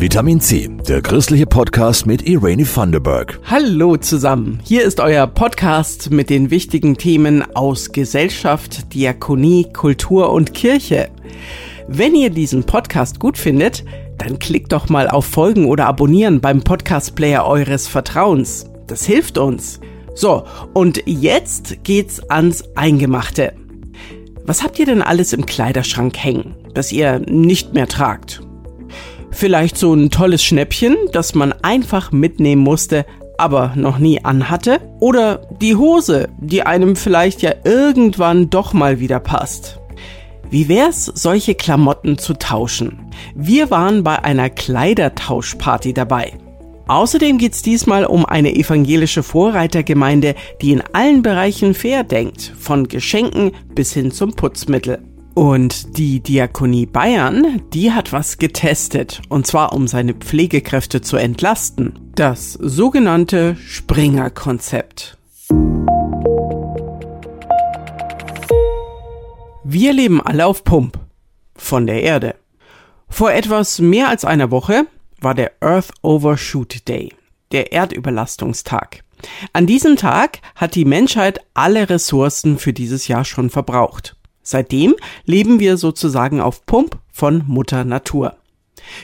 Vitamin C, der christliche Podcast mit Irene Thunderberg. Hallo zusammen, hier ist euer Podcast mit den wichtigen Themen aus Gesellschaft, Diakonie, Kultur und Kirche. Wenn ihr diesen Podcast gut findet, dann klickt doch mal auf Folgen oder Abonnieren beim Podcast-Player eures Vertrauens. Das hilft uns. So, und jetzt geht's ans Eingemachte. Was habt ihr denn alles im Kleiderschrank hängen, das ihr nicht mehr tragt? Vielleicht so ein tolles Schnäppchen, das man einfach mitnehmen musste, aber noch nie anhatte? Oder die Hose, die einem vielleicht ja irgendwann doch mal wieder passt? Wie wär's, solche Klamotten zu tauschen? Wir waren bei einer Kleidertauschparty dabei. Außerdem geht's diesmal um eine evangelische Vorreitergemeinde, die in allen Bereichen fair denkt, von Geschenken bis hin zum Putzmittel. Und die Diakonie Bayern, die hat was getestet, und zwar um seine Pflegekräfte zu entlasten. Das sogenannte Springer-Konzept. Wir leben alle auf Pump. Von der Erde. Vor etwas mehr als einer Woche war der Earth Overshoot Day, der Erdüberlastungstag. An diesem Tag hat die Menschheit alle Ressourcen für dieses Jahr schon verbraucht. Seitdem leben wir sozusagen auf Pump von Mutter Natur.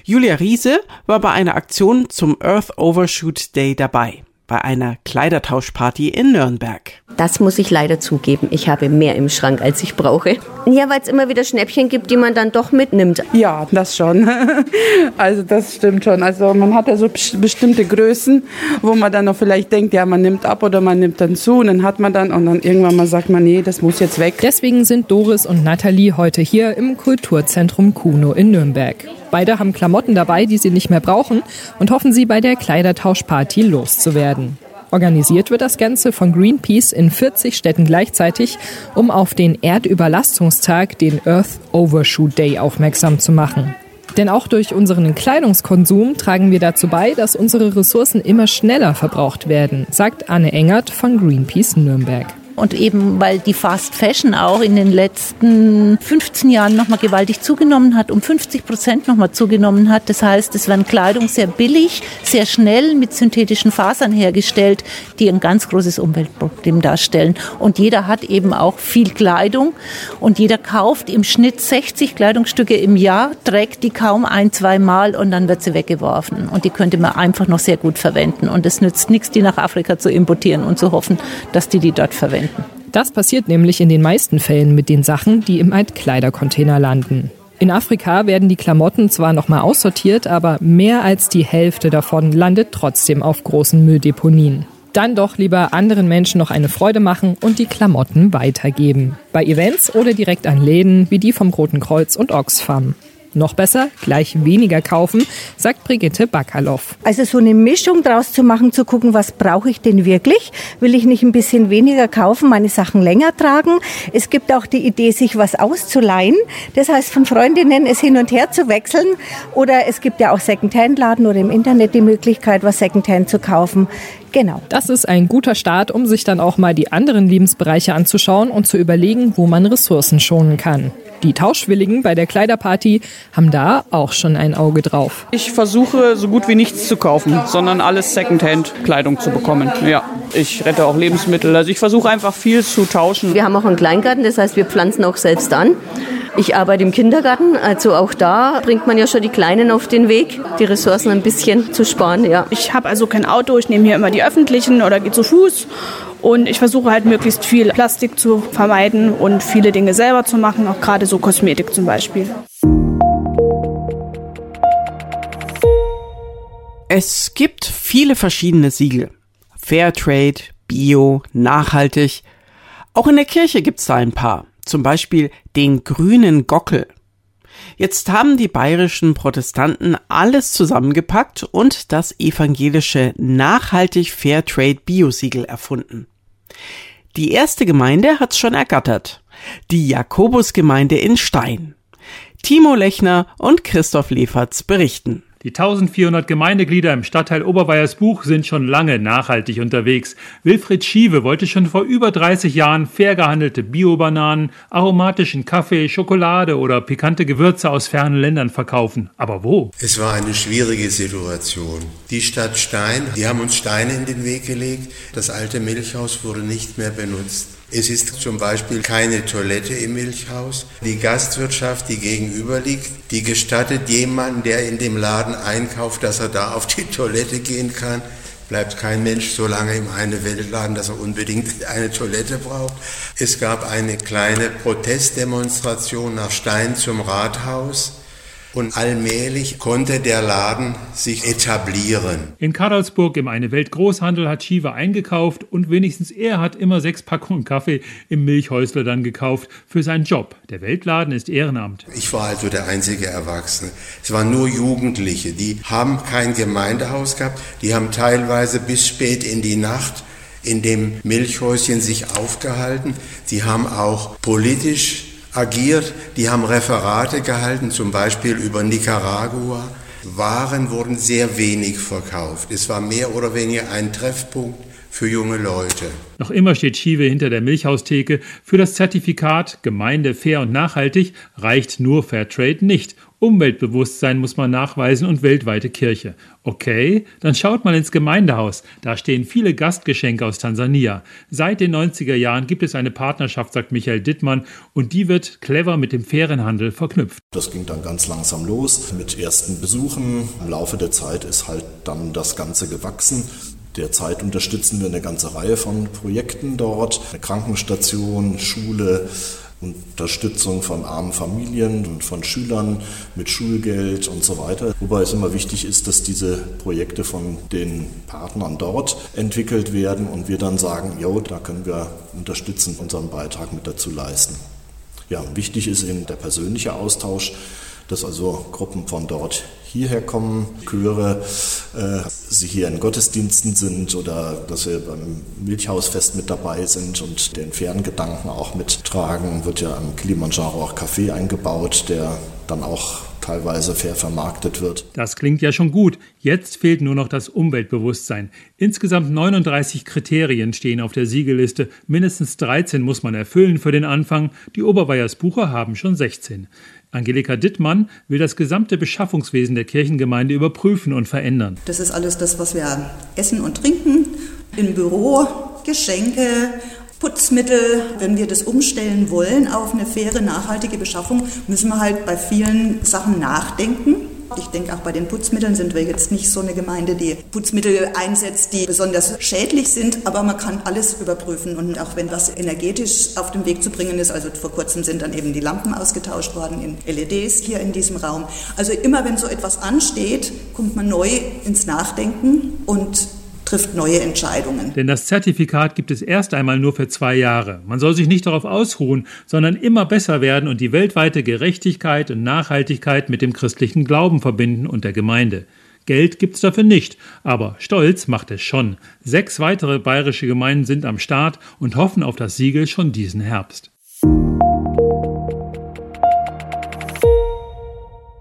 Julia Riese war bei einer Aktion zum Earth Overshoot Day dabei bei einer Kleidertauschparty in Nürnberg. Das muss ich leider zugeben. Ich habe mehr im Schrank, als ich brauche. Ja, weil es immer wieder Schnäppchen gibt, die man dann doch mitnimmt. Ja, das schon. Also das stimmt schon. Also man hat ja so bestimmte Größen, wo man dann noch vielleicht denkt, ja, man nimmt ab oder man nimmt dann zu und dann hat man dann und dann irgendwann mal sagt man, nee, das muss jetzt weg. Deswegen sind Doris und Nathalie heute hier im Kulturzentrum Kuno in Nürnberg. Beide haben Klamotten dabei, die sie nicht mehr brauchen und hoffen sie bei der Kleidertauschparty loszuwerden. Organisiert wird das Ganze von Greenpeace in 40 Städten gleichzeitig, um auf den Erdüberlastungstag, den Earth Overshoot Day, aufmerksam zu machen. Denn auch durch unseren Kleidungskonsum tragen wir dazu bei, dass unsere Ressourcen immer schneller verbraucht werden, sagt Anne Engert von Greenpeace Nürnberg. Und eben weil die Fast Fashion auch in den letzten 15 Jahren nochmal gewaltig zugenommen hat, um 50 Prozent nochmal zugenommen hat. Das heißt, es werden Kleidung sehr billig, sehr schnell mit synthetischen Fasern hergestellt, die ein ganz großes Umweltproblem darstellen. Und jeder hat eben auch viel Kleidung und jeder kauft im Schnitt 60 Kleidungsstücke im Jahr, trägt die kaum ein, zwei Mal und dann wird sie weggeworfen. Und die könnte man einfach noch sehr gut verwenden. Und es nützt nichts, die nach Afrika zu importieren und zu hoffen, dass die die dort verwenden Das passiert nämlich in den meisten Fällen mit den Sachen, die im Altkleidercontainer landen. In Afrika werden die Klamotten zwar nochmal aussortiert, aber mehr als die Hälfte davon landet trotzdem auf großen Mülldeponien. Dann doch lieber anderen Menschen noch eine Freude machen und die Klamotten weitergeben. Bei Events oder direkt an Läden wie die vom Roten Kreuz und Oxfam. Noch besser, gleich weniger kaufen, sagt Brigitte Bakalow. Also so eine Mischung draus zu machen, zu gucken, was brauche ich denn wirklich? Will ich nicht ein bisschen weniger kaufen, meine Sachen länger tragen? Es gibt auch die Idee, sich was auszuleihen. Das heißt, von Freundinnen es hin und her zu wechseln. Oder es gibt ja auch Secondhand-Laden oder im Internet die Möglichkeit, was Secondhand zu kaufen. Genau. Das ist ein guter Start, um sich dann auch mal die anderen Lebensbereiche anzuschauen und zu überlegen, wo man Ressourcen schonen kann. Die Tauschwilligen bei der Kleiderparty haben da auch schon ein Auge drauf. Ich versuche so gut wie nichts zu kaufen, sondern alles Secondhand-Kleidung zu bekommen. Ja, ich rette auch Lebensmittel. Also ich versuche einfach viel zu tauschen. Wir haben auch einen Kleingarten, das heißt, wir pflanzen auch selbst an. Ich arbeite im Kindergarten, also auch da bringt man ja schon die Kleinen auf den Weg, die Ressourcen ein bisschen zu sparen. Ja. Ich habe also kein Auto, ich nehme hier immer die öffentlichen oder gehe zu Fuß und ich versuche halt möglichst viel Plastik zu vermeiden und viele Dinge selber zu machen, auch gerade so Kosmetik zum Beispiel. Es gibt viele verschiedene Siegel. Fairtrade, Bio, nachhaltig. Auch in der Kirche gibt's da ein paar. Zum Beispiel den grünen Gockel. Jetzt haben die bayerischen Protestanten alles zusammengepackt und das evangelische nachhaltig Fairtrade Biosiegel erfunden. Die erste Gemeinde hat's schon ergattert. Die Jakobusgemeinde in Stein. Timo Lechner und Christoph Leferz berichten. Die 1400 Gemeindeglieder im Stadtteil Oberweiersbuch sind schon lange nachhaltig unterwegs. Wilfried Schiewe wollte schon vor über 30 Jahren fair gehandelte Biobananen, aromatischen Kaffee, Schokolade oder pikante Gewürze aus fernen Ländern verkaufen. Aber wo? Es war eine schwierige Situation. Die Stadt Stein, die haben uns Steine in den Weg gelegt. Das alte Milchhaus wurde nicht mehr benutzt. Es ist zum Beispiel keine Toilette im Milchhaus. Die Gastwirtschaft, die gegenüber liegt, die gestattet jemanden, der in dem Laden einkauft, dass er da auf die Toilette gehen kann. Bleibt kein Mensch so lange im eine Weltladen, dass er unbedingt eine Toilette braucht. Es gab eine kleine Protestdemonstration nach Stein zum Rathaus. Und allmählich konnte der Laden sich etablieren. In Karlsburg im Eine Welt Großhandel hat Shiva eingekauft und wenigstens er hat immer sechs Packungen Kaffee im Milchhäusler dann gekauft für seinen Job. Der Weltladen ist Ehrenamt. Ich war also der einzige Erwachsene. Es waren nur Jugendliche, die haben kein Gemeindehaus gehabt, die haben teilweise bis spät in die Nacht in dem Milchhäuschen sich aufgehalten. Sie haben auch politisch agiert, die haben Referate gehalten, zum Beispiel über Nicaragua. Waren wurden sehr wenig verkauft. Es war mehr oder weniger ein Treffpunkt für junge Leute. Noch immer steht Schive hinter der Milchhaustheke. Für das Zertifikat Gemeinde fair und nachhaltig reicht nur Fairtrade nicht. Umweltbewusstsein muss man nachweisen und weltweite Kirche. Okay, dann schaut mal ins Gemeindehaus. Da stehen viele Gastgeschenke aus Tansania. Seit den 90er Jahren gibt es eine Partnerschaft, sagt Michael Dittmann, und die wird clever mit dem fairen Handel verknüpft. Das ging dann ganz langsam los mit ersten Besuchen. Im Laufe der Zeit ist halt dann das Ganze gewachsen. Derzeit unterstützen wir eine ganze Reihe von Projekten dort. Eine Krankenstation, Schule, Unterstützung von armen Familien und von Schülern mit Schulgeld und so weiter. Wobei es immer wichtig ist, dass diese Projekte von den Partnern dort entwickelt werden und wir dann sagen, jo, da können wir unterstützend unseren Beitrag mit dazu leisten. Ja, wichtig ist eben der persönliche Austausch, dass also Gruppen von dort hierher kommen, Chöre, äh, sie hier in Gottesdiensten sind oder dass wir beim Milchhausfest mit dabei sind und den fairen Gedanken auch mittragen, wird ja am Kilimanjaro auch Kaffee eingebaut, der dann auch teilweise fair vermarktet wird. Das klingt ja schon gut. Jetzt fehlt nur noch das Umweltbewusstsein. Insgesamt 39 Kriterien stehen auf der Siegelliste. Mindestens 13 muss man erfüllen für den Anfang. Die Oberweiersbucher haben schon 16. Angelika Dittmann will das gesamte Beschaffungswesen der Kirchengemeinde überprüfen und verändern. Das ist alles das, was wir essen und trinken, im Büro, Geschenke, Putzmittel. Wenn wir das umstellen wollen auf eine faire, nachhaltige Beschaffung, müssen wir halt bei vielen Sachen nachdenken. Ich denke, auch bei den Putzmitteln sind wir jetzt nicht so eine Gemeinde, die Putzmittel einsetzt, die besonders schädlich sind, aber man kann alles überprüfen und auch wenn was energetisch auf dem Weg zu bringen ist, also vor kurzem sind dann eben die Lampen ausgetauscht worden in LEDs hier in diesem Raum. Also immer wenn so etwas ansteht, kommt man neu ins Nachdenken und trifft neue Entscheidungen. Denn das Zertifikat gibt es erst einmal nur für zwei Jahre. Man soll sich nicht darauf ausruhen, sondern immer besser werden und die weltweite Gerechtigkeit und Nachhaltigkeit mit dem christlichen Glauben verbinden und der Gemeinde. Geld gibt's dafür nicht, aber Stolz macht es schon. Sechs weitere bayerische Gemeinden sind am Start und hoffen auf das Siegel schon diesen Herbst.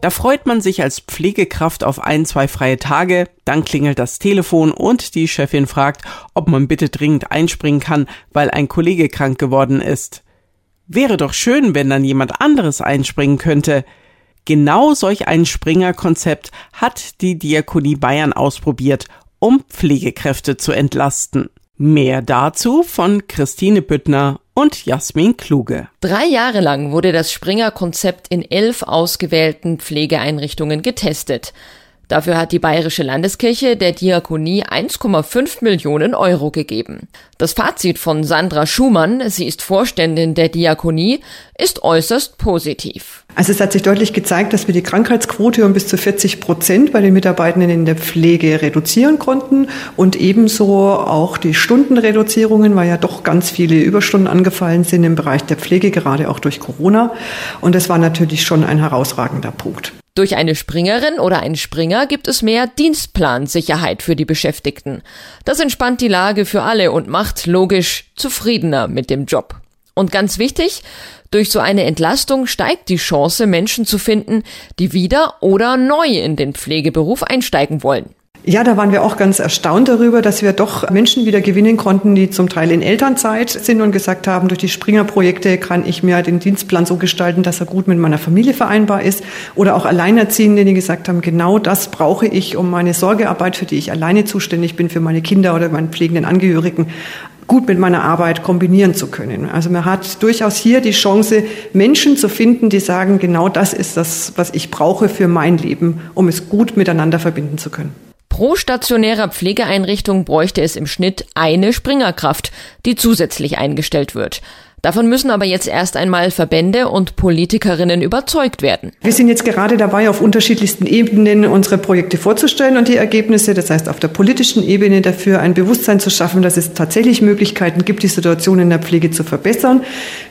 Da freut man sich als Pflegekraft auf ein, zwei freie Tage, dann klingelt das Telefon und die Chefin fragt, ob man bitte dringend einspringen kann, weil ein Kollege krank geworden ist. Wäre doch schön, wenn dann jemand anderes einspringen könnte. Genau solch ein Springerkonzept hat die Diakonie Bayern ausprobiert, um Pflegekräfte zu entlasten. Mehr dazu von Christine Büttner und Jasmin Kluge. Drei Jahre lang wurde das Springer-Konzept in elf ausgewählten Pflegeeinrichtungen getestet. Dafür hat die Bayerische Landeskirche der Diakonie 1,5 Millionen Euro gegeben. Das Fazit von Sandra Schumann, sie ist Vorständin der Diakonie, ist äußerst positiv. Also es hat sich deutlich gezeigt, dass wir die Krankheitsquote um bis zu 40 Prozent bei den Mitarbeitenden in der Pflege reduzieren konnten und ebenso auch die Stundenreduzierungen, weil ja doch ganz viele Überstunden angefallen sind im Bereich der Pflege, gerade auch durch Corona. Und das war natürlich schon ein herausragender Punkt. Durch eine Springerin oder einen Springer gibt es mehr Dienstplansicherheit für die Beschäftigten. Das entspannt die Lage für alle und macht logisch zufriedener mit dem Job. Und ganz wichtig, Durch so eine Entlastung steigt die Chance, Menschen zu finden, die wieder oder neu in den Pflegeberuf einsteigen wollen. Ja, da waren wir auch ganz erstaunt darüber, dass wir doch Menschen wieder gewinnen konnten, die zum Teil in Elternzeit sind und gesagt haben, durch die Springer-Projekte kann ich mir den Dienstplan so gestalten, dass er gut mit meiner Familie vereinbar ist. Oder auch Alleinerziehende, die gesagt haben, genau das brauche ich, um meine Sorgearbeit, für die ich alleine zuständig bin, für meine Kinder oder meinen pflegenden Angehörigen, gut mit meiner Arbeit kombinieren zu können. Also man hat durchaus hier die Chance, Menschen zu finden, die sagen, genau das ist das, was ich brauche für mein Leben, um es gut miteinander verbinden zu können. Pro stationärer Pflegeeinrichtung bräuchte es im Schnitt eine Springerkraft, die zusätzlich eingestellt wird. Davon müssen aber jetzt erst einmal Verbände und Politikerinnen überzeugt werden. Wir sind jetzt gerade dabei, auf unterschiedlichsten Ebenen unsere Projekte vorzustellen und die Ergebnisse, das heißt auf der politischen Ebene dafür ein Bewusstsein zu schaffen, dass es tatsächlich Möglichkeiten gibt, die Situation in der Pflege zu verbessern.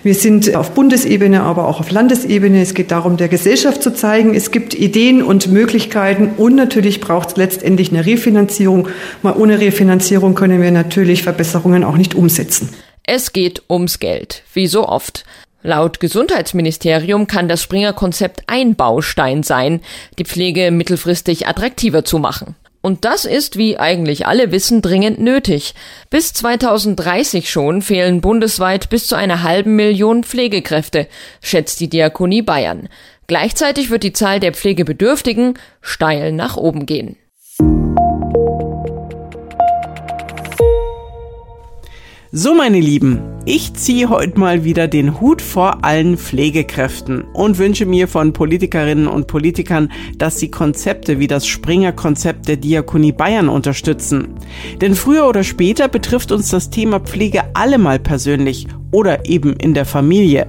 Wir sind auf Bundesebene, aber auch auf Landesebene. Es geht darum, der Gesellschaft zu zeigen, es gibt Ideen und Möglichkeiten und natürlich braucht es letztendlich eine Refinanzierung. Mal ohne Refinanzierung können wir natürlich Verbesserungen auch nicht umsetzen. Es geht ums Geld, wie so oft. Laut Gesundheitsministerium kann das Springer-Konzept ein Baustein sein, die Pflege mittelfristig attraktiver zu machen. Und das ist, wie eigentlich alle wissen, dringend nötig. Bis 2030 schon fehlen bundesweit bis zu einer halben Million Pflegekräfte, schätzt die Diakonie Bayern. Gleichzeitig wird die Zahl der Pflegebedürftigen steil nach oben gehen. So, meine Lieben, ich ziehe heute mal wieder den Hut vor allen Pflegekräften und wünsche mir von Politikerinnen und Politikern, dass sie Konzepte wie das Springer-Konzept der Diakonie Bayern unterstützen. Denn früher oder später betrifft uns das Thema Pflege allemal persönlich oder eben in der Familie.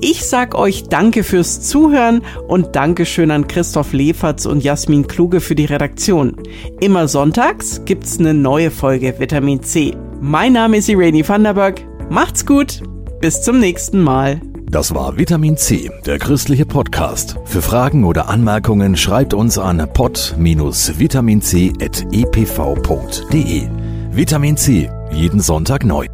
Ich sag euch Danke fürs Zuhören und Dankeschön an Christoph Leferz und Jasmin Kluge für die Redaktion. Immer sonntags gibt's eine neue Folge Vitamin C. Mein Name ist Irene Vanderberg. Macht's gut. Bis zum nächsten Mal. Das war Vitamin C, der christliche Podcast. Für Fragen oder Anmerkungen schreibt uns an pod-vitaminc.epv.de. Vitamin C, jeden Sonntag neu.